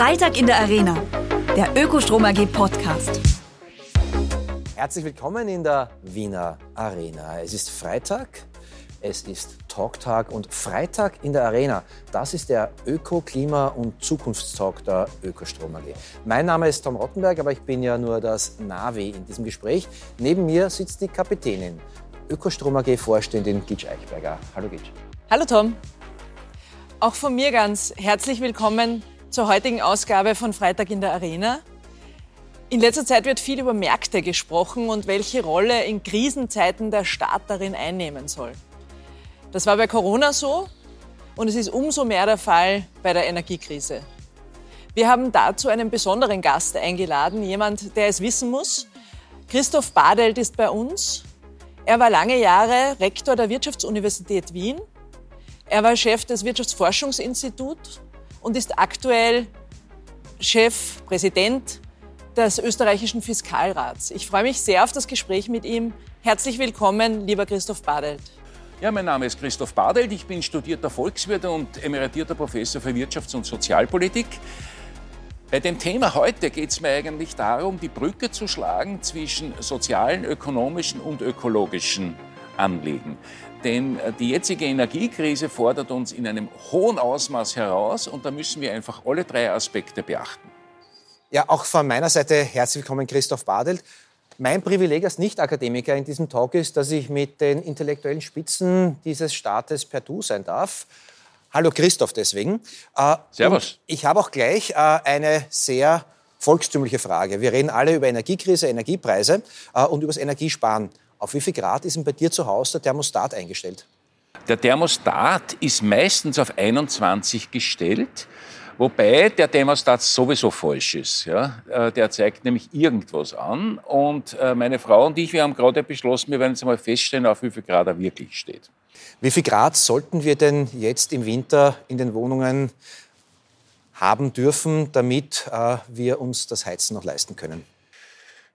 Freitag in der Arena, der Ökostrom AG Podcast. Herzlich willkommen in der Wiener Arena. Es ist Freitag, es ist Talktag und Freitag in der Arena. Das ist der Öko-, Klima- und Zukunftstalk der Ökostrom AG. Mein Name ist Tom Rottenberg, aber ich bin ja nur das Navi in diesem Gespräch. Neben mir sitzt die Kapitänin, Ökostrom AG Vorständin Gitsch Eichberger. Hallo Gitsch. Hallo Tom. Auch von mir ganz herzlich willkommen zur heutigen Ausgabe von Freitag in der Arena. In letzter Zeit wird viel über Märkte gesprochen und welche Rolle in Krisenzeiten der Staat darin einnehmen soll. Das war bei Corona so und es ist umso mehr der Fall bei der Energiekrise. Wir haben dazu einen besonderen Gast eingeladen, jemand, der es wissen muss. Christoph Badelt ist bei uns. Er war lange Jahre Rektor der Wirtschaftsuniversität Wien. Er war Chef des Wirtschaftsforschungsinstituts und ist aktuell Chef, Präsident des österreichischen Fiskalrats. Ich freue mich sehr auf das Gespräch mit ihm. Herzlich willkommen, lieber Christoph Badelt. Ja, mein Name ist Christoph Badelt. Ich bin studierter Volkswirt und emeritierter Professor für Wirtschafts- und Sozialpolitik. Bei dem Thema heute geht es mir eigentlich darum, die Brücke zu schlagen zwischen sozialen, ökonomischen und ökologischen Anliegen. Denn äh, die jetzige Energiekrise fordert uns in einem hohen Ausmaß heraus und da müssen wir einfach alle drei Aspekte beachten. Ja, auch von meiner Seite herzlich willkommen, Christoph Badelt. Mein Privileg als Nicht-Akademiker in diesem Talk ist, dass ich mit den intellektuellen Spitzen dieses Staates per Du sein darf. Hallo Christoph deswegen. Äh, Servus. ich habe auch gleich äh, eine sehr volkstümliche Frage. Wir reden alle über Energiekrise, Energiepreise und über das Energiesparen. Auf wie viel Grad ist denn bei dir zu Hause der Thermostat eingestellt? Der Thermostat ist meistens auf 21 gestellt. Wobei der Thermostat sowieso falsch ist. Ja? Äh, der zeigt nämlich irgendwas an. Und äh, meine Frau und ich, wir haben gerade beschlossen, wir werden jetzt mal feststellen, auf wie viel Grad er wirklich steht. Wie viel Grad sollten wir denn jetzt im Winter in den Wohnungen haben dürfen, damit äh, wir uns das Heizen noch leisten können?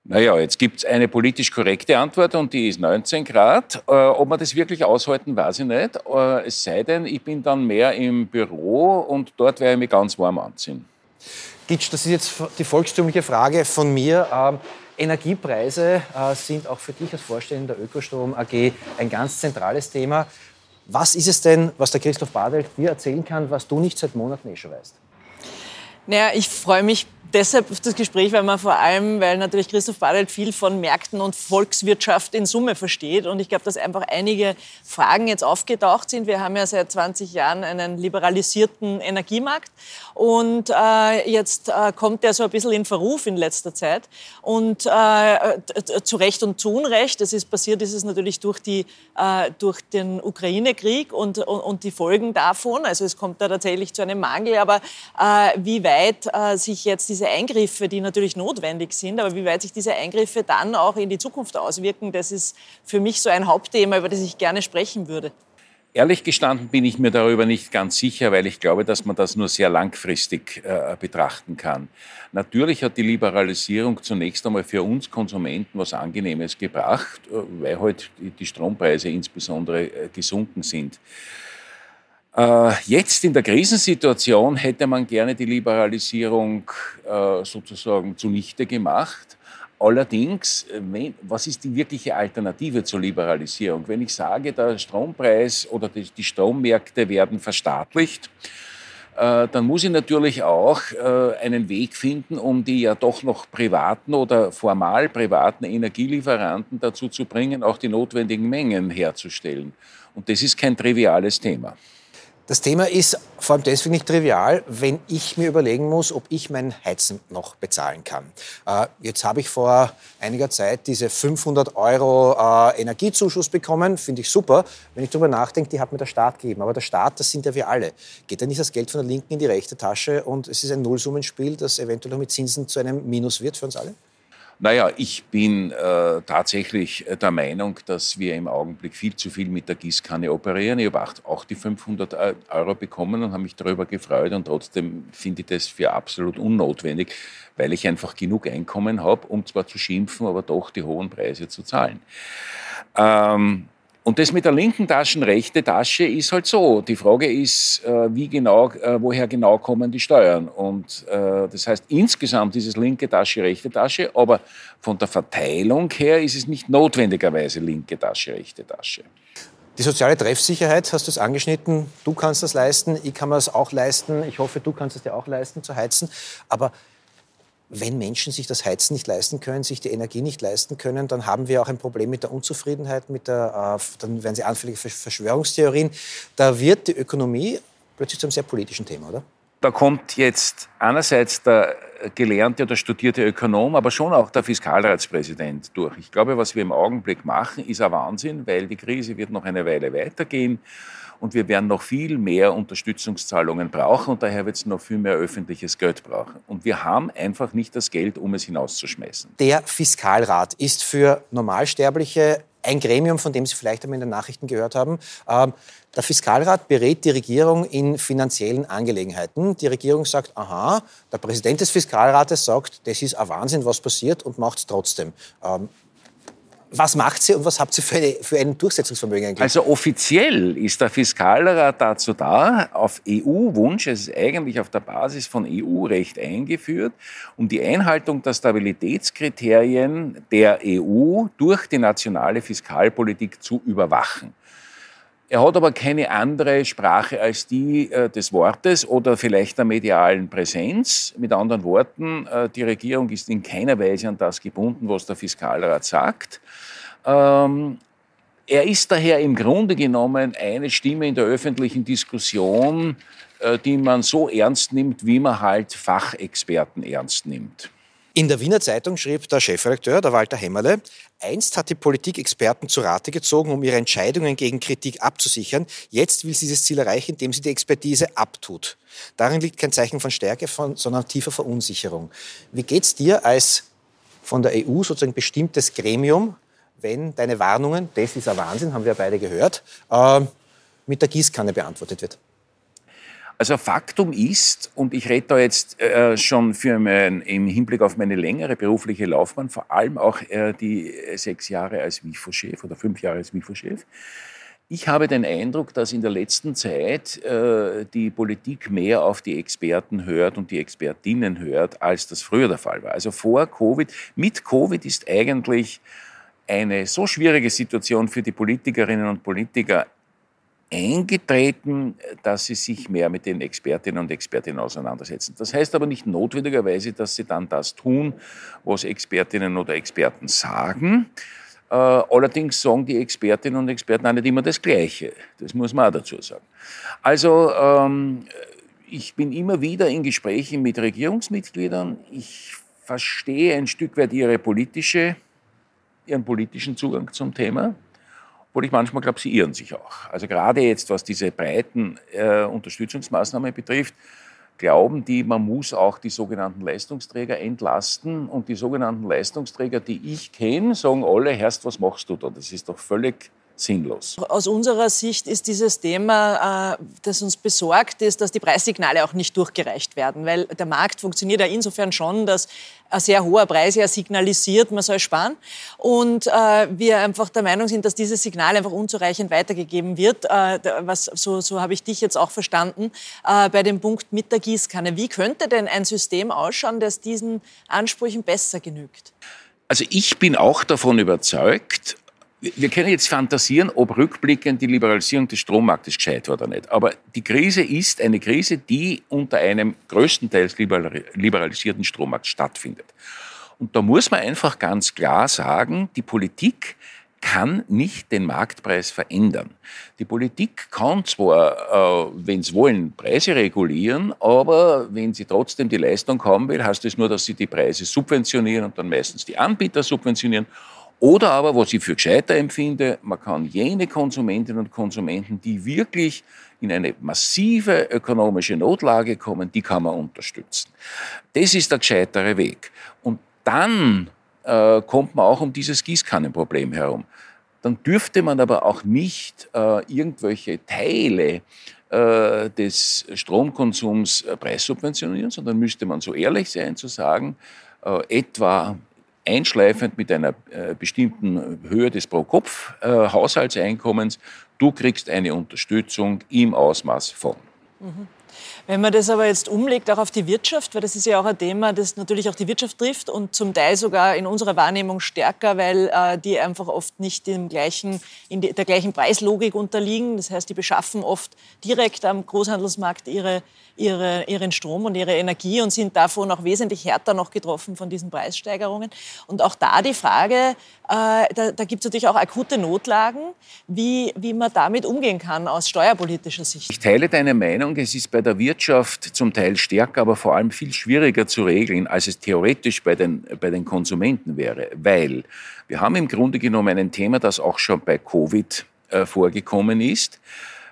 Naja, jetzt gibt es eine politisch korrekte Antwort und die ist 19 Grad. Äh, ob wir das wirklich aushalten, weiß ich nicht. Äh, es sei denn, ich bin dann mehr im Büro und dort werde ich mich ganz warm anziehen. Gitsch, das ist jetzt die volkstümliche Frage von mir. Ähm, Energiepreise äh, sind auch für dich als Vorstände der Ökostrom AG ein ganz zentrales Thema. Was ist es denn, was der Christoph Badelt dir erzählen kann, was du nicht seit Monaten eh schon weißt? Naja, ich freue mich deshalb das Gespräch, weil man vor allem, weil natürlich Christoph Badelt viel von Märkten und Volkswirtschaft in Summe versteht. Und ich glaube, dass einfach einige Fragen jetzt aufgetaucht sind. Wir haben ja seit 20 Jahren einen liberalisierten Energiemarkt. Und äh, jetzt äh, kommt der so ein bisschen in Verruf in letzter Zeit. Und äh, zu Recht und zu Unrecht, das ist passiert, ist es natürlich durch, die, äh, durch den Ukraine-Krieg und, und, und, die Folgen davon. Also es kommt da tatsächlich zu einem Mangel. Aber äh, wie weit äh, sich jetzt diese Eingriffe, die natürlich notwendig sind, aber wie weit sich diese Eingriffe dann auch in die Zukunft auswirken, das ist für mich so ein Hauptthema, über das ich gerne sprechen würde. Ehrlich gestanden bin ich mir darüber nicht ganz sicher, weil ich glaube, dass man das nur sehr langfristig äh, betrachten kann. Natürlich hat die Liberalisierung zunächst einmal für uns Konsumenten was Angenehmes gebracht, äh, weil halt die Strompreise insbesondere äh, gesunken sind. Äh, jetzt in der Krisensituation hätte man gerne die Liberalisierung äh, sozusagen zunichte gemacht. Allerdings, äh, was ist die wirkliche Alternative zur Liberalisierung? Wenn ich sage, der Strompreis oder die Strommärkte werden verstaatlicht, dann muss ich natürlich auch einen Weg finden, um die ja doch noch privaten oder formal privaten Energielieferanten dazu zu bringen, auch die notwendigen Mengen herzustellen. Und das ist kein triviales Thema. Das Thema ist vor allem deswegen nicht trivial, wenn ich mir überlegen muss, ob ich mein Heizen noch bezahlen kann. Äh, jetzt habe ich vor einiger Zeit diese 500 Euro äh, Energiezuschuss bekommen, finde ich super. Wenn ich darüber nachdenke, die hat mir der Staat gegeben. Aber der Staat, das sind ja wir alle. Geht ja nicht das Geld von der linken in die rechte Tasche und es ist ein Nullsummenspiel, das eventuell noch mit Zinsen zu einem Minus wird für uns alle? Naja, ich bin äh, tatsächlich der Meinung, dass wir im Augenblick viel zu viel mit der Gießkanne operieren. Ich habe auch die 500 äh, Euro bekommen und habe mich darüber gefreut und trotzdem finde ich das für absolut unnotwendig, weil ich einfach genug Einkommen habe, um zwar zu schimpfen, aber doch die hohen Preise zu zahlen. Ähm, Und das mit der linken Tasche, rechte Tasche ist halt so. Die Frage ist, äh, wie genau, äh, woher genau kommen die Steuern? Und äh, das heißt, insgesamt ist es linke Tasche, rechte Tasche, aber von der Verteilung her ist es nicht notwendigerweise linke Tasche, rechte Tasche. Die soziale Treffsicherheit hast du es angeschnitten. Du kannst das leisten, ich kann mir das auch leisten. Ich hoffe, du kannst es dir auch leisten zu heizen. Aber wenn Menschen sich das Heizen nicht leisten können, sich die Energie nicht leisten können, dann haben wir auch ein Problem mit der Unzufriedenheit, mit der, äh, dann werden sie anfällig für Verschwörungstheorien. Da wird die Ökonomie plötzlich zu einem sehr politischen Thema, oder? Da kommt jetzt einerseits der gelernte oder studierte Ökonom, aber schon auch der Fiskalratspräsident durch. Ich glaube, was wir im Augenblick machen, ist ein Wahnsinn, weil die Krise wird noch eine Weile weitergehen und wir werden noch viel mehr Unterstützungszahlungen brauchen und daher wird es noch viel mehr öffentliches Geld brauchen. Und wir haben einfach nicht das Geld, um es hinauszuschmeißen. Der Fiskalrat ist für Normalsterbliche ein Gremium, von dem Sie vielleicht einmal in den Nachrichten gehört haben. Ähm, der Fiskalrat berät die Regierung in finanziellen Angelegenheiten. Die Regierung sagt, aha, der Präsident des Fiskalrates sagt, das ist ein Wahnsinn, was passiert und macht es trotzdem. Was macht sie und was habt ihr für, eine, für ein Durchsetzungsvermögen eigentlich? Also offiziell ist der Fiskalrat dazu da, auf EU-Wunsch, es ist eigentlich auf der Basis von EU-Recht eingeführt, um die Einhaltung der Stabilitätskriterien der EU durch die nationale Fiskalpolitik zu überwachen. Er hat aber keine andere Sprache als die äh, des Wortes oder vielleicht der medialen Präsenz. Mit anderen Worten, äh, die Regierung ist in keiner Weise an das gebunden, was der Fiskalrat sagt. Ähm, er ist daher im Grunde genommen eine Stimme in der öffentlichen Diskussion, äh, die man so ernst nimmt, wie man halt Fachexperten ernst nimmt. In der Wiener Zeitung schrieb der Chefredakteur, der Walter Hämmerle, einst hat die Politik Experten zu Rate gezogen, um ihre Entscheidungen gegen Kritik abzusichern. Jetzt will sie dieses Ziel erreichen, indem sie die Expertise abtut. Darin liegt kein Zeichen von Stärke, sondern tiefer Verunsicherung. Wie geht es dir als von der EU sozusagen bestimmtes Gremium, wenn deine Warnungen, das ist ein Wahnsinn, haben wir beide gehört, äh, mit der Gießkanne beantwortet wird? Also Faktum ist, und ich rede da jetzt äh, schon für mein, im Hinblick auf meine längere berufliche Laufbahn, vor allem auch äh, die sechs Jahre als WIFO-Chef oder fünf Jahre als WIFO-Chef, ich habe den Eindruck, dass in der letzten Zeit äh, die Politik mehr auf die Experten hört und die Expertinnen hört, als das früher der Fall war. Also vor Covid, mit Covid ist eigentlich eine so schwierige Situation für die Politikerinnen und Politiker eingetreten, dass sie sich mehr mit den Expertinnen und Expertinnen auseinandersetzen. Das heißt aber nicht notwendigerweise, dass sie dann das tun, was Expertinnen oder Experten sagen. Äh, allerdings sagen die Expertinnen und Experten auch nicht immer das Gleiche. Das muss man auch dazu sagen. Also ähm, ich bin immer wieder in Gesprächen mit Regierungsmitgliedern. Ich verstehe ein Stück weit ihre politische, ihren politischen Zugang zum Thema. Obwohl ich manchmal glaube, sie irren sich auch. Also gerade jetzt, was diese breiten äh, Unterstützungsmaßnahmen betrifft, glauben die, man muss auch die sogenannten Leistungsträger entlasten. Und die sogenannten Leistungsträger, die ich kenne, sagen alle, Herrst, was machst du da? Das ist doch völlig sinnlos. Aus unserer Sicht ist dieses Thema, äh, das uns besorgt ist, dass die Preissignale auch nicht durchgereicht werden, weil der Markt funktioniert ja insofern schon, dass ein sehr hoher Preis ja signalisiert, man soll sparen und äh, wir einfach der Meinung sind, dass dieses Signal einfach unzureichend weitergegeben wird. Äh, was, so, so habe ich dich jetzt auch verstanden äh, bei dem Punkt mit der Gießkanne. Wie könnte denn ein System ausschauen, das diesen Ansprüchen besser genügt? Also ich bin auch davon überzeugt, wir können jetzt fantasieren, ob rückblickend die Liberalisierung des Strommarktes gescheit war oder nicht. Aber die Krise ist eine Krise, die unter einem größtenteils liberalisierten Strommarkt stattfindet. Und da muss man einfach ganz klar sagen, die Politik kann nicht den Marktpreis verändern. Die Politik kann zwar, äh, wenn sie wollen, Preise regulieren, aber wenn sie trotzdem die Leistung haben will, heißt das nur, dass sie die Preise subventionieren und dann meistens die Anbieter subventionieren oder aber, was ich für gescheiter empfinde, man kann jene Konsumentinnen und Konsumenten, die wirklich in eine massive ökonomische Notlage kommen, die kann man unterstützen. Das ist der gescheitere Weg. Und dann äh, kommt man auch um dieses Gießkannenproblem herum. Dann dürfte man aber auch nicht äh, irgendwelche Teile äh, des Stromkonsums äh, preissubventionieren, sondern müsste man so ehrlich sein zu sagen, äh, etwa einschleifend mit einer äh, bestimmten Höhe des Pro-Kopf-Haushaltseinkommens. Du kriegst eine Unterstützung im Ausmaß von. Mhm. Wenn man das aber jetzt umlegt auch auf die Wirtschaft, weil das ist ja auch ein Thema, das natürlich auch die Wirtschaft trifft und zum Teil sogar in unserer Wahrnehmung stärker, weil äh, die einfach oft nicht im gleichen, in die, der gleichen Preislogik unterliegen. Das heißt, die beschaffen oft direkt am Großhandelsmarkt ihre, ihre, ihren Strom und ihre Energie und sind davon auch wesentlich härter noch getroffen von diesen Preissteigerungen. Und auch da die Frage, äh, da, da gibt es natürlich auch akute Notlagen, wie, wie man damit umgehen kann aus steuerpolitischer Sicht. Ich teile deine Meinung, es ist bei der Wirtschaft zum Teil stärker, aber vor allem viel schwieriger zu regeln, als es theoretisch bei den, bei den Konsumenten wäre. Weil wir haben im Grunde genommen ein Thema, das auch schon bei Covid äh, vorgekommen ist.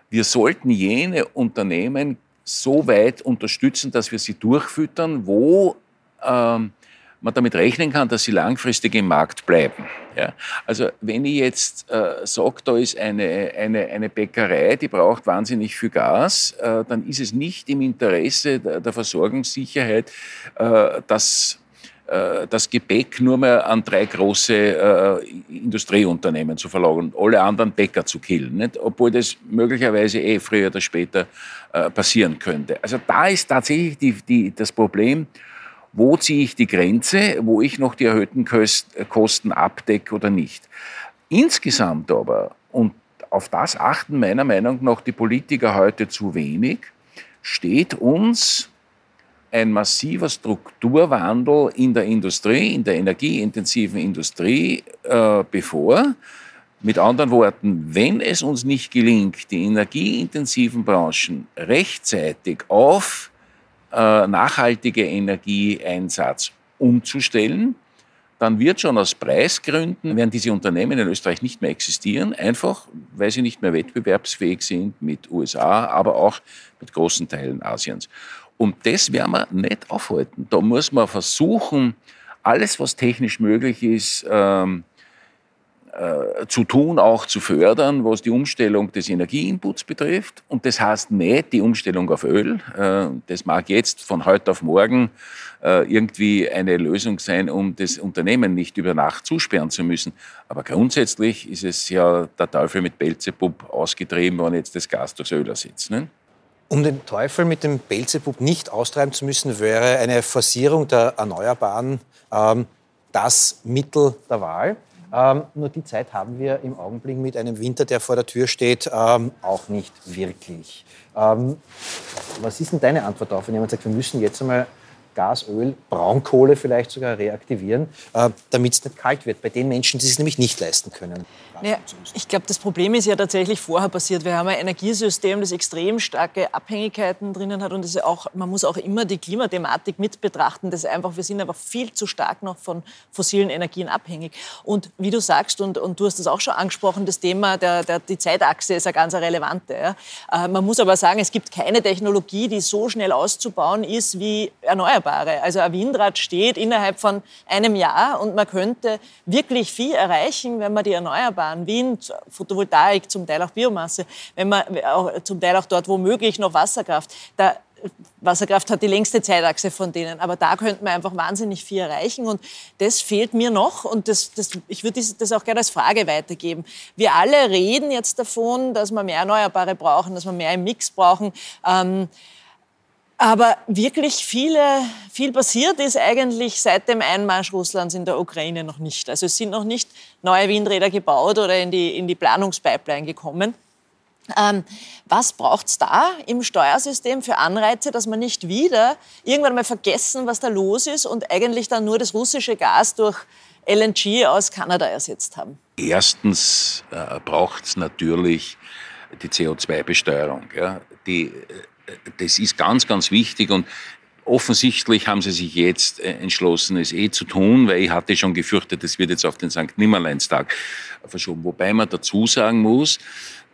Wir sollten jene Unternehmen so weit unterstützen, dass wir sie durchfüttern, wo ähm, man damit rechnen kann, dass sie langfristig im Markt bleiben. Ja? Also wenn ich jetzt äh, sage, da ist eine, eine, eine Bäckerei, die braucht wahnsinnig viel Gas, äh, dann ist es nicht im Interesse der, der Versorgungssicherheit, äh, dass das Gepäck nur mehr an drei große äh, Industrieunternehmen zu verlagern, alle anderen Bäcker zu killen, nicht? obwohl das möglicherweise eh früher oder später äh, passieren könnte. Also da ist tatsächlich die, die, das Problem, wo ziehe ich die Grenze, wo ich noch die erhöhten Kosten abdecke oder nicht. Insgesamt aber, und auf das achten meiner Meinung nach die Politiker heute zu wenig, steht uns ein massiver Strukturwandel in der Industrie, in der energieintensiven Industrie äh, bevor. Mit anderen Worten, wenn es uns nicht gelingt, die energieintensiven Branchen rechtzeitig auf äh, nachhaltige Energieeinsatz umzustellen, dann wird schon aus Preisgründen, werden diese Unternehmen in Österreich nicht mehr existieren, einfach weil sie nicht mehr wettbewerbsfähig sind mit USA, aber auch mit großen Teilen Asiens. Und das werden wir nicht aufhalten. Da muss man versuchen, alles, was technisch möglich ist, ähm, äh, zu tun, auch zu fördern, was die Umstellung des Energieinputs betrifft. Und das heißt nicht die Umstellung auf Öl. Äh, das mag jetzt von heute auf morgen äh, irgendwie eine Lösung sein, um das Unternehmen nicht über Nacht zusperren zu müssen. Aber grundsätzlich ist es ja der Teufel mit Belzebub ausgetrieben, wenn jetzt das Gas durchs Öl ersetzt. Ne? Um den Teufel mit dem Belzebub nicht austreiben zu müssen, wäre eine Forcierung der Erneuerbaren ähm, das Mittel der Wahl. Ähm, nur die Zeit haben wir im Augenblick mit einem Winter, der vor der Tür steht, ähm, auch nicht wirklich. Ähm, was ist denn deine Antwort darauf, wenn jemand sagt, wir müssen jetzt einmal Gas, Öl, Braunkohle vielleicht sogar reaktivieren, äh, damit es nicht kalt wird. Bei den Menschen, die es nämlich nicht leisten können. Ja, ich glaube, das Problem ist ja tatsächlich vorher passiert. Wir haben ein Energiesystem, das extrem starke Abhängigkeiten drinnen hat und das auch, man muss auch immer die Klimathematik mit betrachten. Das einfach, wir sind einfach viel zu stark noch von fossilen Energien abhängig. Und wie du sagst, und, und du hast das auch schon angesprochen, das Thema der, der die Zeitachse ist ja ganz relevante. Ja. Äh, man muss aber sagen, es gibt keine Technologie, die so schnell auszubauen ist wie Erneuerbare. Also ein Windrad steht innerhalb von einem Jahr und man könnte wirklich viel erreichen, wenn man die Erneuerbaren an Wind, Photovoltaik, zum Teil auch Biomasse, wenn man auch, zum Teil auch dort womöglich noch Wasserkraft. Da, Wasserkraft hat die längste Zeitachse von denen, aber da könnte man einfach wahnsinnig viel erreichen und das fehlt mir noch und das, das, ich würde das auch gerne als Frage weitergeben. Wir alle reden jetzt davon, dass wir mehr Erneuerbare brauchen, dass wir mehr im Mix brauchen. Ähm, aber wirklich viele, viel passiert ist eigentlich seit dem Einmarsch Russlands in der Ukraine noch nicht. Also es sind noch nicht neue Windräder gebaut oder in die, in die Planungspipeline gekommen. Ähm, was braucht es da im Steuersystem für Anreize, dass man nicht wieder irgendwann mal vergessen, was da los ist und eigentlich dann nur das russische Gas durch LNG aus Kanada ersetzt haben? Erstens äh, braucht es natürlich die CO2-Besteuerung. Ja. Die äh, das ist ganz, ganz wichtig und Offensichtlich haben sie sich jetzt äh, entschlossen, es eh zu tun, weil ich hatte schon gefürchtet, es wird jetzt auf den St. Nimmerleinstag verschoben. Wobei man dazu sagen muss,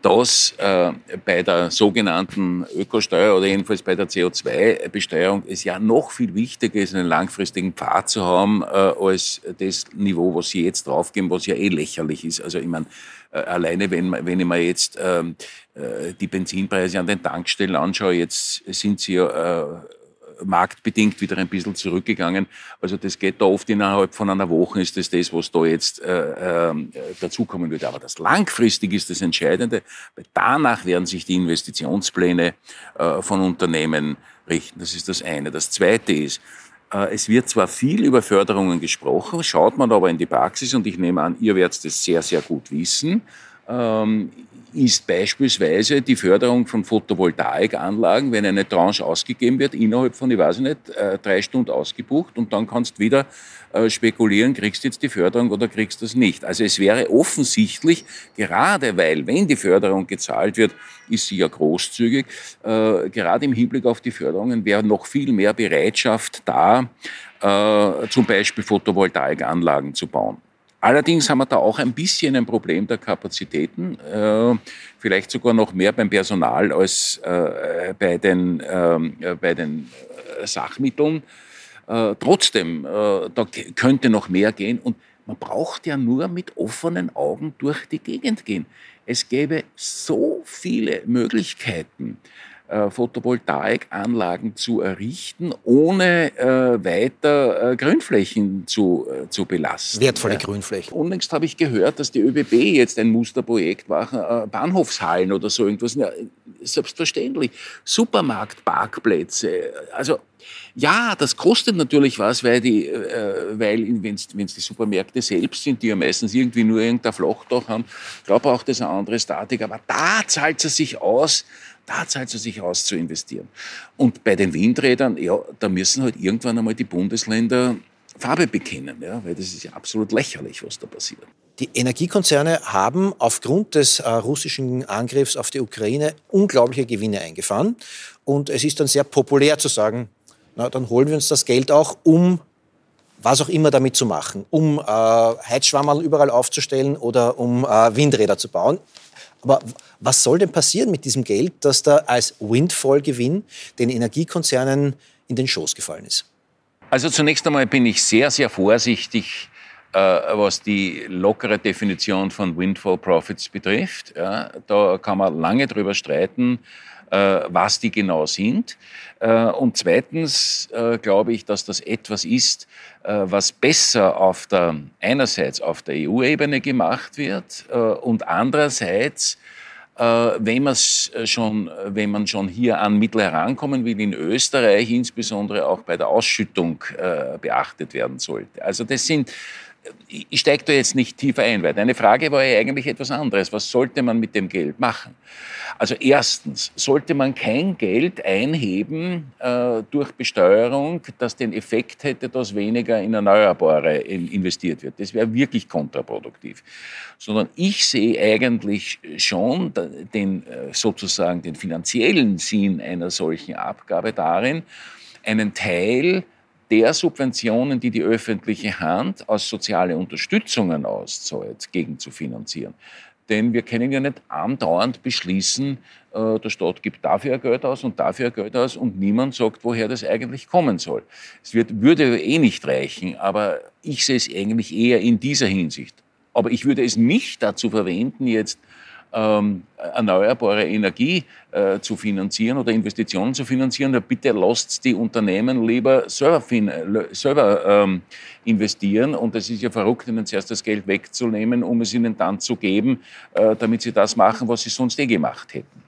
dass äh, bei der sogenannten Ökosteuer oder jedenfalls bei der CO2-Besteuerung es ja noch viel wichtiger ist, einen langfristigen Pfad zu haben, äh, als das Niveau, was sie jetzt draufgeben, was ja eh lächerlich ist. Also ich meine, äh, alleine wenn, wenn ich mir jetzt ähm, äh, die Benzinpreise an den Tankstellen anschaue, jetzt sind sie ja äh, marktbedingt wieder ein bisschen zurückgegangen. Also das geht da oft innerhalb von einer Woche, ist das das, was da jetzt äh, äh, dazukommen würde. Aber das langfristig ist das Entscheidende, weil danach werden sich die Investitionspläne äh, von Unternehmen richten. Das ist das eine. Das zweite ist, äh, es wird zwar viel über Förderungen gesprochen, schaut man aber in die Praxis, und ich nehme an, ihr werdet das sehr, sehr gut wissen, ähm, ist beispielsweise die Förderung von Photovoltaikanlagen, wenn eine Tranche ausgegeben wird, innerhalb von, ich weiß nicht, äh, drei Stunden ausgebucht und dann kannst du wieder äh, spekulieren, kriegst du jetzt die Förderung oder kriegst du es nicht. Also es wäre offensichtlich, gerade weil, wenn die Förderung gezahlt wird, ist sie ja großzügig, äh, gerade im Hinblick auf die Förderungen wäre noch viel mehr Bereitschaft da, zum Beispiel Photovoltaikanlagen zu bauen. Allerdings haben wir da auch ein bisschen ein Problem der Kapazitäten, äh, vielleicht sogar noch mehr beim Personal als äh, bei den, ähm, äh, bei den Sachmitteln. Trotzdem, da könnte noch mehr gehen und man braucht ja nur mit offenen Augen durch die Gegend gehen. Es gäbe so viele Möglichkeiten, äh, Photovoltaikanlagen zu errichten, ohne äh, weiter äh, Grünflächen zu, äh, zu belasten. Wertvolle ja. Grünflächen. Unlängst habe ich gehört, dass die ÖBB jetzt ein Musterprojekt machen, äh, Bahnhofshallen oder so irgendwas. Ja, selbstverständlich. Supermarktparkplätze. Also ja, das kostet natürlich was, weil, die, äh, weil wenn es die Supermärkte selbst sind, die ja meistens irgendwie nur irgendein Flachdach haben, da braucht es eine andere Statik. Aber da zahlt es sich aus, da zahlt es sich aus zu investieren. Und bei den Windrädern, ja, da müssen halt irgendwann einmal die Bundesländer Farbe bekennen, ja, weil das ist ja absolut lächerlich, was da passiert. Die Energiekonzerne haben aufgrund des äh, russischen Angriffs auf die Ukraine unglaubliche Gewinne eingefahren. Und es ist dann sehr populär zu sagen, na, dann holen wir uns das Geld auch, um was auch immer damit zu machen, um äh, Heizschwammerl überall aufzustellen oder um äh, Windräder zu bauen. Aber was soll denn passieren mit diesem Geld, das da als Windfall-Gewinn den Energiekonzernen in den Schoß gefallen ist? Also zunächst einmal bin ich sehr, sehr vorsichtig, äh, was die lockere Definition von Windfall Profits betrifft. Ja, da kann man lange drüber streiten, was die genau sind. Äh, und zweitens äh, glaube ich, dass das etwas ist, äh, was besser auf der, einerseits auf der EU-Ebene gemacht wird äh, und andererseits äh, wenn, schon, wenn man schon hier an Mittel herankommen will, in Österreich insbesondere auch bei der Ausschüttung beachtet werden sollte. Also das sind ich steige da jetzt nicht tiefer ein, weil deine Frage war ja eigentlich etwas anderes. Was sollte man mit dem Geld machen? Also erstens sollte man kein Geld einheben äh, durch Besteuerung, das den Effekt hätte, dass weniger in Erneuerbare investiert wird. Das wäre wirklich kontraproduktiv. Sondern ich sehe eigentlich schon den, äh, sozusagen den finanziellen Sinn einer solchen Abgabe darin, einen Teil der Subventionen, die die öffentliche Hand aus soziale Unterstützungen auszahlt, gegenzufinanzieren. Denn wir können ja nicht andauernd beschließen, äh, der Staat gibt dafür Geld aus und dafür Geld aus und niemand sagt, woher das eigentlich kommen soll. Es wird, würde eh nicht reichen, aber ich sehe es eigentlich eher in dieser Hinsicht. Aber ich würde es nicht dazu verwenden, jetzt ähm, erneuerbare Energie äh, zu finanzieren oder Investitionen zu finanzieren, dann bitte lasst die Unternehmen lieber selber, selber ähm, investieren. Und es ist ja verrückt, ihnen zuerst das Geld wegzunehmen, um es ihnen dann zu geben, äh, damit sie das machen, was sie sonst eh gemacht hätten.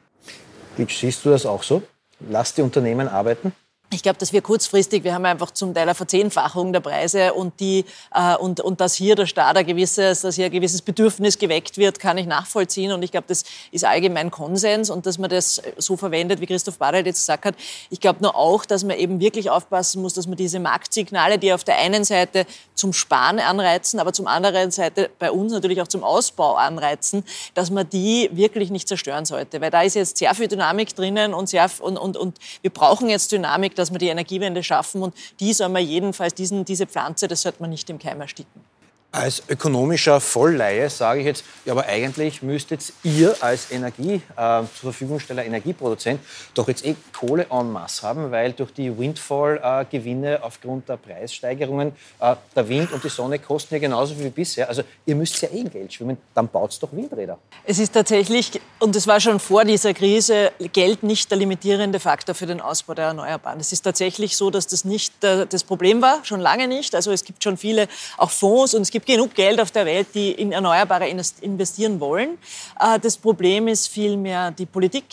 Siehst du das auch so? Lass die Unternehmen arbeiten? Ich glaube, dass wir kurzfristig, wir haben einfach zum Teil eine Verzehnfachung der Preise und die äh, und, und dass hier der Staat ein gewisses, dass hier ein gewisses Bedürfnis geweckt wird, kann ich nachvollziehen und ich glaube, das ist allgemein Konsens und dass man das so verwendet, wie Christoph Barrett jetzt gesagt hat. Ich glaube nur auch, dass man eben wirklich aufpassen muss, dass man diese Marktsignale, die auf der einen Seite zum Sparen anreizen, aber zum anderen Seite bei uns natürlich auch zum Ausbau anreizen, dass man die wirklich nicht zerstören sollte, weil da ist jetzt sehr viel Dynamik drinnen und sehr und und, und wir brauchen jetzt Dynamik dass wir die Energiewende schaffen. Und die soll man jedenfalls, diesen, diese Pflanze, das sollte man nicht im Keim ersticken. Als ökonomischer Vollleihe sage ich jetzt, ja, aber eigentlich müsstet ihr als Energie, äh, zur Verfügungsteller Energieproduzent doch jetzt eh Kohle en masse haben, weil durch die Windfall-Gewinne aufgrund der Preissteigerungen äh, der Wind und die Sonne kosten ja genauso viel wie bisher. Also ihr müsst ja eh Geld schwimmen, dann baut doch Windräder. Es ist tatsächlich, und es war schon vor dieser Krise, Geld nicht der limitierende Faktor für den Ausbau der Erneuerbaren. Es ist tatsächlich so, dass das nicht das Problem war, schon lange nicht. Also es gibt schon viele auch Fonds und es gibt gibt genug Geld auf der Welt, die in Erneuerbare investieren wollen. Äh, das Problem ist vielmehr die Politik.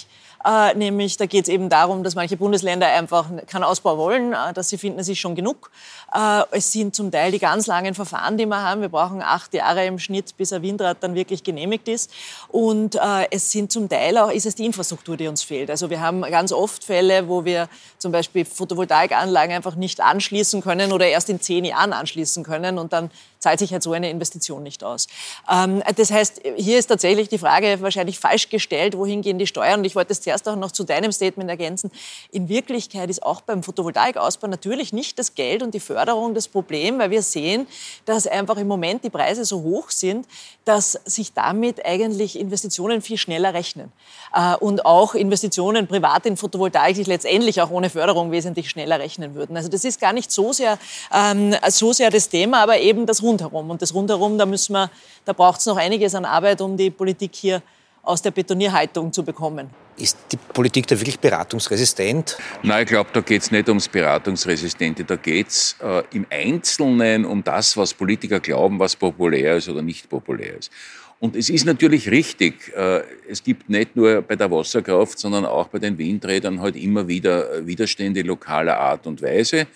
Äh, nämlich da geht es eben darum, dass manche Bundesländer einfach keinen Ausbau wollen, äh, dass sie finden, es ist schon genug. Äh, es sind zum Teil die ganz langen Verfahren, die wir haben. Wir brauchen acht Jahre im Schnitt, bis ein Windrad dann wirklich genehmigt ist. Und äh, es sind zum Teil auch, ist es die Infrastruktur, die uns fehlt. Also wir haben ganz oft Fälle, wo wir zum Beispiel Photovoltaikanlagen einfach nicht anschließen können oder erst in zehn Jahren anschließen können und dann zahlt sich halt so eine Investition nicht aus. Ähm, das heißt, hier ist tatsächlich die Frage wahrscheinlich falsch gestellt, wohin gehen die Steuern? Und ich wollte es zuerst auch noch zu deinem Statement ergänzen. In Wirklichkeit ist auch beim Photovoltaikausbau natürlich nicht das Geld und die Förderung das Problem, weil wir sehen, dass einfach im Moment die Preise so hoch sind, dass sich damit eigentlich Investitionen viel schneller rechnen. Äh, und auch Investitionen privat in Photovoltaik sich letztendlich auch ohne Förderung wesentlich schneller rechnen würden. Also das ist gar nicht so sehr, ähm, so sehr das Thema, aber eben das Rundherum. Und das Rundherum, da müssen wir, da braucht es noch einiges an Arbeit, um die Politik hier aus der Betonierhaltung zu bekommen. Ist die Politik da wirklich beratungsresistent? Nein, ich glaube, da geht es nicht ums Beratungsresistente. Da geht es äh, im Einzelnen um das, was Politiker glauben, was populär ist oder nicht populär ist. Und es ist natürlich richtig, äh, es gibt nicht nur bei der Wasserkraft, sondern auch bei den Windrädern halt immer wieder Widerstände lokaler Art und Weise.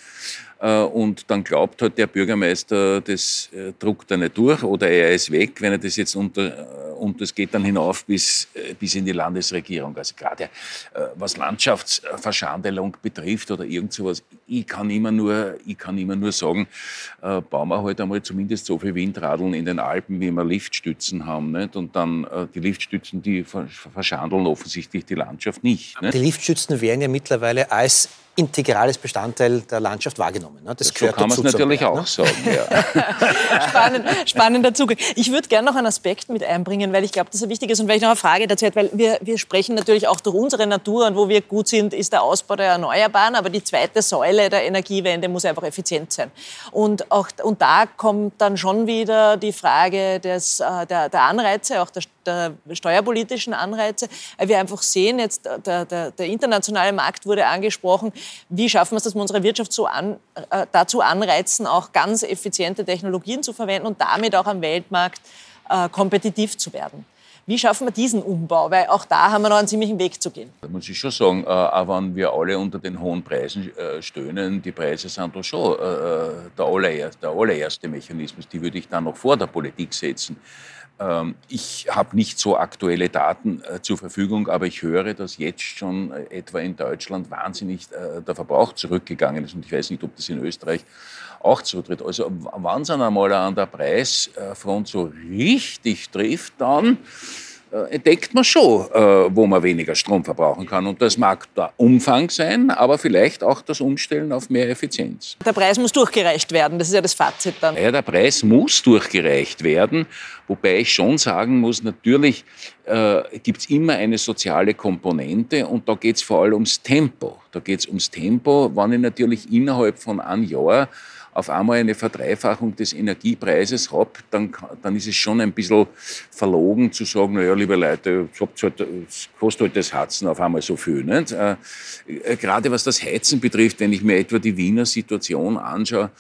Äh, und dann glaubt halt der Bürgermeister, das äh, druckt er nicht durch oder er ist weg, wenn er das jetzt unter, äh, und das geht dann hinauf bis, bis in die Landesregierung. Also gerade was Landschaftsverschandelung betrifft oder irgend sowas, ich kann immer nur, ich kann immer nur sagen, bauen wir halt einmal zumindest so viele Windradeln in den Alpen, wie wir Liftstützen haben. Nicht? Und dann die Liftstützen, die verschandeln offensichtlich die Landschaft nicht. Nicht? Die Liftstützen werden ja mittlerweile als integrales Bestandteil der Landschaft wahrgenommen. Ne? Das so kann man es natürlich Welt, auch ne? sagen. Ja. Spannend, spannender Zug. Ich würde gerne noch einen Aspekt mit einbringen, weil ich glaube, dass er wichtig ist und weil ich noch eine Frage dazu hätte, weil wir, wir sprechen natürlich auch durch unsere Natur und wo wir gut sind, ist der Ausbau der Erneuerbaren, aber die zweite Säule der Energiewende muss einfach effizient sein. Und, auch, und da kommt dann schon wieder die Frage des, äh, der, der Anreize, auch der, der steuerpolitischen Anreize. Wir einfach sehen, jetzt der, der, der internationale Markt wurde angesprochen, wie schaffen wir es, dass wir unsere Wirtschaft so an, äh, dazu anreizen, auch ganz effiziente Technologien zu verwenden und damit auch am Weltmarkt äh, kompetitiv zu werden. Wie schaffen wir diesen Umbau? Weil auch da haben wir noch einen ziemlichen Weg zu gehen. Da muss ich schon sagen, äh, auch wenn wir alle unter den hohen Preisen äh, stöhnen, die Preise sind doch schon der, allererste, der allererste Mechanismus. Die würde ich dann noch vor der Politik setzen. Ähm, ich habe nicht so aktuelle Daten zur Verfügung, aber ich höre, dass jetzt schon etwa in Deutschland wahnsinnig der Verbrauch zurückgegangen ist. Und ich weiß nicht, ob das in Österreich auch zutritt. Also wenn es einmal an der Preisfront so richtig trifft, dann äh, entdeckt man schon, äh, wo man weniger Strom verbrauchen kann. Und das mag der Umfang sein, aber vielleicht auch das Umstellen auf mehr Effizienz. Der Preis muss durchgereicht werden, das ist ja das Fazit dann. Ja, der Preis muss durchgereicht werden, wobei ich schon sagen muss, natürlich äh, gibt es immer eine soziale Komponente und da geht es vor allem ums Tempo. Da geht es ums Tempo, wenn ich natürlich innerhalb von einem Jahr auf einmal eine Verdreifachung des Energiepreises habe, dann, dann ist es schon ein bisschen verlogen zu sagen, naja, liebe Leute, halt, es kostet halt das Heizen auf einmal so viel. Nicht? Äh, äh, gerade was das Heizen betrifft, wenn ich mir etwa die Wiener Situation anschaue,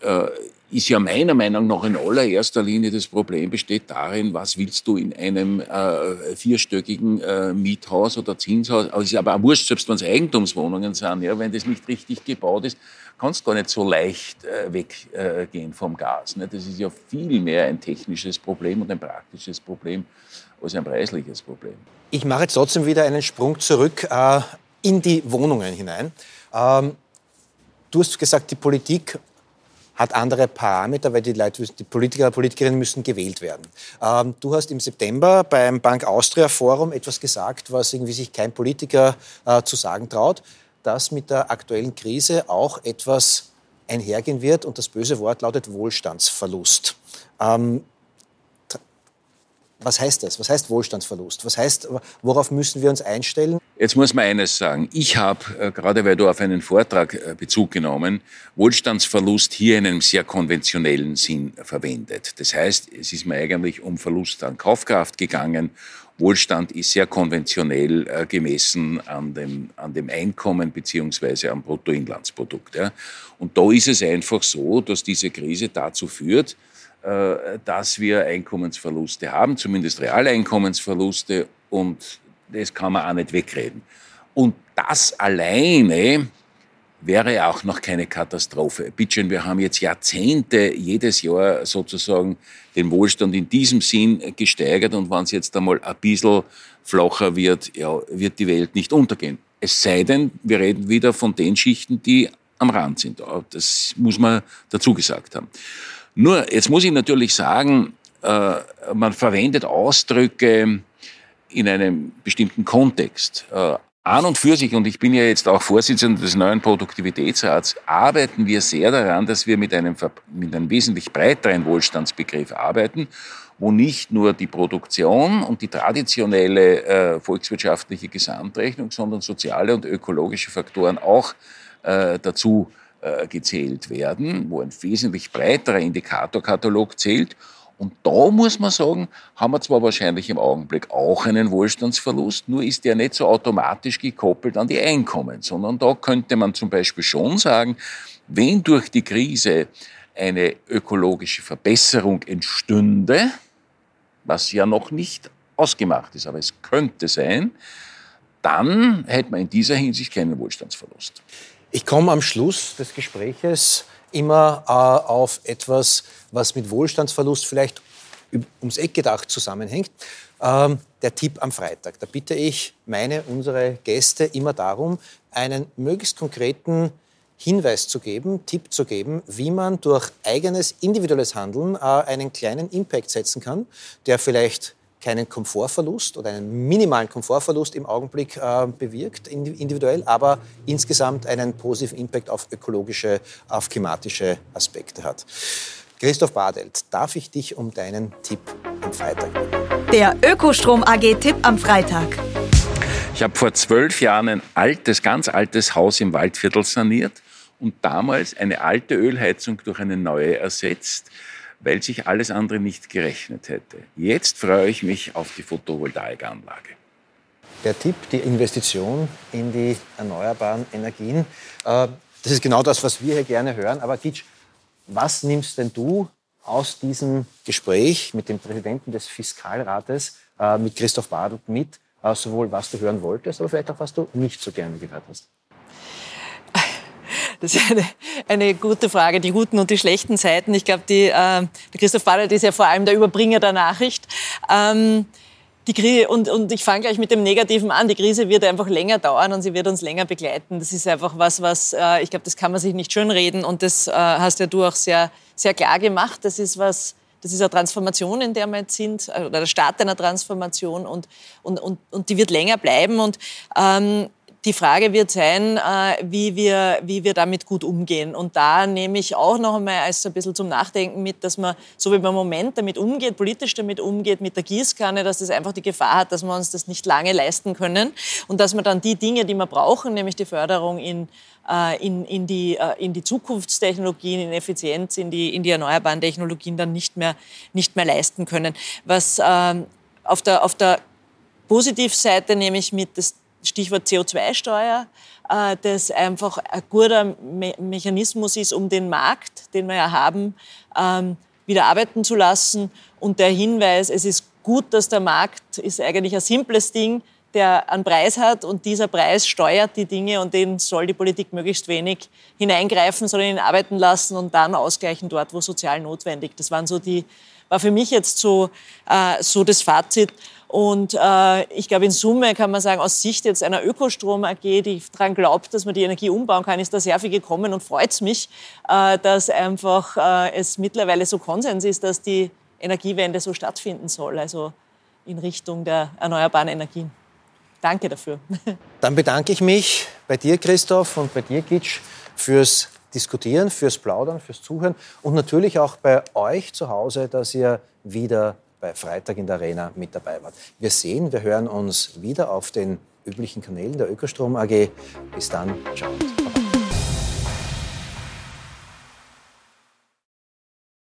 äh, ist ja meiner Meinung nach in allererster Linie das Problem besteht darin, was willst du in einem äh, vierstöckigen äh, Miethaus oder Zinshaus, also ist aber auch wurscht, selbst wenn es Eigentumswohnungen sind, ja, wenn das nicht richtig gebaut ist, kannst gar nicht so leicht äh, weggehen vom Gas. Ne? Das ist ja viel mehr ein technisches Problem und ein praktisches Problem als ein preisliches Problem. Ich mache jetzt trotzdem wieder einen Sprung zurück äh, in die Wohnungen hinein. Ähm, du hast gesagt, die Politik hat andere Parameter, weil die, Leute, die Politiker und Politikerinnen müssen gewählt werden. Ähm, du hast im September beim Bank Austria Forum etwas gesagt, was irgendwie sich kein Politiker äh, zu sagen traut, dass mit der aktuellen Krise auch etwas einhergehen wird und das böse Wort lautet Wohlstandsverlust. Ähm, was heißt das? Was heißt Wohlstandsverlust? Was heißt, worauf müssen wir uns einstellen? Jetzt muss man eines sagen. Ich habe, äh, gerade weil du auf einen Vortrag äh, Bezug genommen, Wohlstandsverlust hier in einem sehr konventionellen Sinn verwendet. Das heißt, es ist mir eigentlich um Verlust an Kaufkraft gegangen. Wohlstand ist sehr konventionell äh, gemessen an dem, an dem Einkommen beziehungsweise am Bruttoinlandsprodukt. Und da ist es einfach so, dass diese Krise dazu führt, dass wir Einkommensverluste haben, zumindest Realeinkommensverluste und das kann man auch nicht wegreden. Und das alleine wäre auch noch keine Katastrophe. Bitte, wir haben jetzt Jahrzehnte jedes Jahr sozusagen den Wohlstand in diesem Sinn gesteigert und wenn es jetzt einmal ein bisschen flacher wird, ja, wird die Welt nicht untergehen. Es sei denn, wir reden wieder von den Schichten, die am Rand sind. Das muss man dazu gesagt haben. Nur, jetzt muss ich natürlich sagen, äh, man verwendet Ausdrücke in einem bestimmten Kontext. Äh, an und für sich, und ich bin ja jetzt auch Vorsitzender des neuen Produktivitätsrats, arbeiten wir sehr daran, dass wir mit einem, mit einem wesentlich breiteren Wohlstandsbegriff arbeiten, wo nicht nur die Produktion und die traditionelle äh, volkswirtschaftliche Gesamtrechnung, sondern soziale und ökologische Faktoren auch äh, dazu äh, gezählt werden, wo ein wesentlich breiterer Indikatorkatalog zählt. Und da muss man sagen, haben wir zwar wahrscheinlich im Augenblick auch einen Wohlstandsverlust, nur ist der nicht so automatisch gekoppelt an die Einkommen, sondern da könnte man zum Beispiel schon sagen, wenn durch die Krise eine ökologische Verbesserung entstünde, was ja noch nicht ausgemacht ist, aber es könnte sein, dann hätte man in dieser Hinsicht keinen Wohlstandsverlust. Ich komme am Schluss des Gespräches immer äh, auf etwas, was mit Wohlstandsverlust vielleicht ums Eck gedacht zusammenhängt. Ähm, der Tipp am Freitag. Da bitte ich meine, unsere Gäste immer darum, einen möglichst konkreten Hinweis zu geben, Tipp zu geben, wie man durch eigenes individuelles Handeln äh, einen kleinen Impact setzen kann, der vielleicht keinen Komfortverlust oder einen minimalen Komfortverlust im Augenblick äh, bewirkt, individuell, aber insgesamt einen positiven Impact auf ökologische, auf klimatische Aspekte hat. Christoph Badelt, darf ich dich um deinen Tipp am Freitag bitten? Der Ökostrom AG Tipp am Freitag. Ich habe vor zwölf Jahren ein altes, ganz altes Haus im Waldviertel saniert und damals eine alte Ölheizung durch eine neue ersetzt weil sich alles andere nicht gerechnet hätte. Jetzt freue ich mich auf die Photovoltaikanlage. Der Tipp, die Investition in die erneuerbaren Energien, äh, das ist genau das, was wir hier gerne hören. Aber Gitsch, was nimmst denn du aus diesem Gespräch mit dem Präsidenten des Fiskalrates, äh, mit Christoph Badelt, mit, äh, sowohl was du hören wolltest, aber vielleicht auch was du nicht so gerne gehört hast? Das ist eine, eine gute Frage, die guten und die schlechten Seiten. Ich glaube, die, äh, der Christoph Barrett ist ja vor allem der Überbringer der Nachricht. Ähm, die Krise, und, und ich fange gleich mit dem Negativen an. Die Krise wird einfach länger dauern und sie wird uns länger begleiten. Das ist einfach was, was, äh, ich glaube, das kann man sich nicht schönreden und das äh, hast ja du auch sehr, sehr klar gemacht. Das ist was, das ist eine Transformation, in der wir jetzt sind, äh, oder der Start einer Transformation und, und, und, und die wird länger bleiben. Und ähm, die Frage wird sein, äh, wie wir, wie wir damit gut umgehen. Und da nehme ich auch noch einmal als ein bisschen zum Nachdenken mit, dass man, so wie man im Moment damit umgeht, politisch damit umgeht, mit der Gießkanne, dass das einfach die Gefahr hat, dass wir uns das nicht lange leisten können und dass wir dann die Dinge, die wir brauchen, nämlich die Förderung in äh, in, in, die, äh, in die Zukunftstechnologien, in Effizienz, in die, in die erneuerbaren Technologien dann nicht mehr, nicht mehr leisten können. Was ähm, auf, der, auf der Positivseite nehme ich mit, dass Stichwort CO2-Steuer, äh, das einfach ein guter Mechanismus ist, um den Markt, den wir ja haben, ähm, wieder arbeiten zu lassen. Und der Hinweis, es ist gut, dass der Markt ist eigentlich ein simples Ding, der einen Preis hat und dieser Preis steuert die Dinge und den soll die Politik möglichst wenig hineingreifen, sondern ihn arbeiten lassen und dann ausgleichen dort, wo sozial notwendig. Das waren so die, war für mich jetzt so, äh, so das Fazit. Und äh, ich glaube, in Summe kann man sagen, aus Sicht jetzt einer Ökostrom AG, die daran glaubt, dass man die Energie umbauen kann, ist da sehr viel gekommen und freut es mich, äh, dass einfach äh, es mittlerweile so Konsens ist, dass die Energiewende so stattfinden soll, also in Richtung der erneuerbaren Energien. Danke dafür. Dann bedanke ich mich bei dir, Christoph, und bei dir, Gitsch, fürs Diskutieren, fürs Plaudern, fürs Zuhören und natürlich auch bei euch zu Hause, dass ihr wieder bei Freitag in der Arena mit dabei wart. Wir sehen, wir hören uns wieder auf den üblichen Kanälen der Ökostrom AG. Bis dann, ciao.